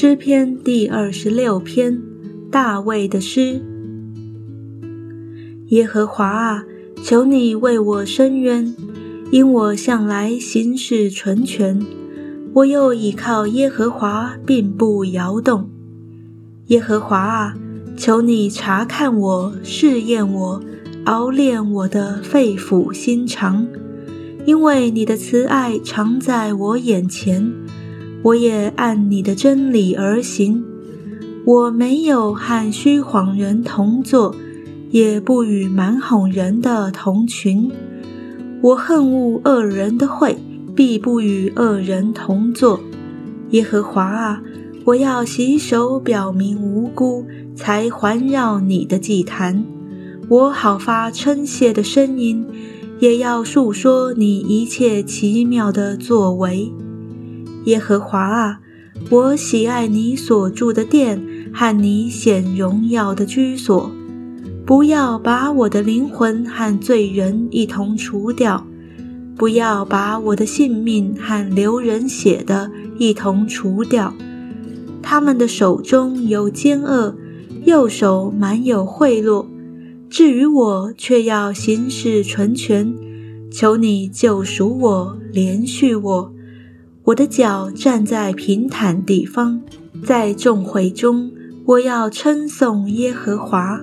诗篇第二十六篇，大卫的诗。耶和华啊，求你为我伸冤，因我向来行事纯全，我又倚靠耶和华，并不摇动。耶和华啊，求你查看我，试验我，熬炼我的肺腑心肠，因为你的慈爱常在我眼前。我也按你的真理而行，我没有和虚谎人同坐，也不与蛮哄人的同群。我恨恶恶人的会，必不与恶人同坐。耶和华啊，我要洗手表明无辜，才环绕你的祭坛。我好发称谢的声音，也要述说你一切奇妙的作为。耶和华啊，我喜爱你所住的殿和你显荣耀的居所。不要把我的灵魂和罪人一同除掉，不要把我的性命和流人血的一同除掉。他们的手中有奸恶，右手满有贿赂。至于我，却要行事纯全。求你救赎我，连续我。我的脚站在平坦地方，在众会中，我要称颂耶和华。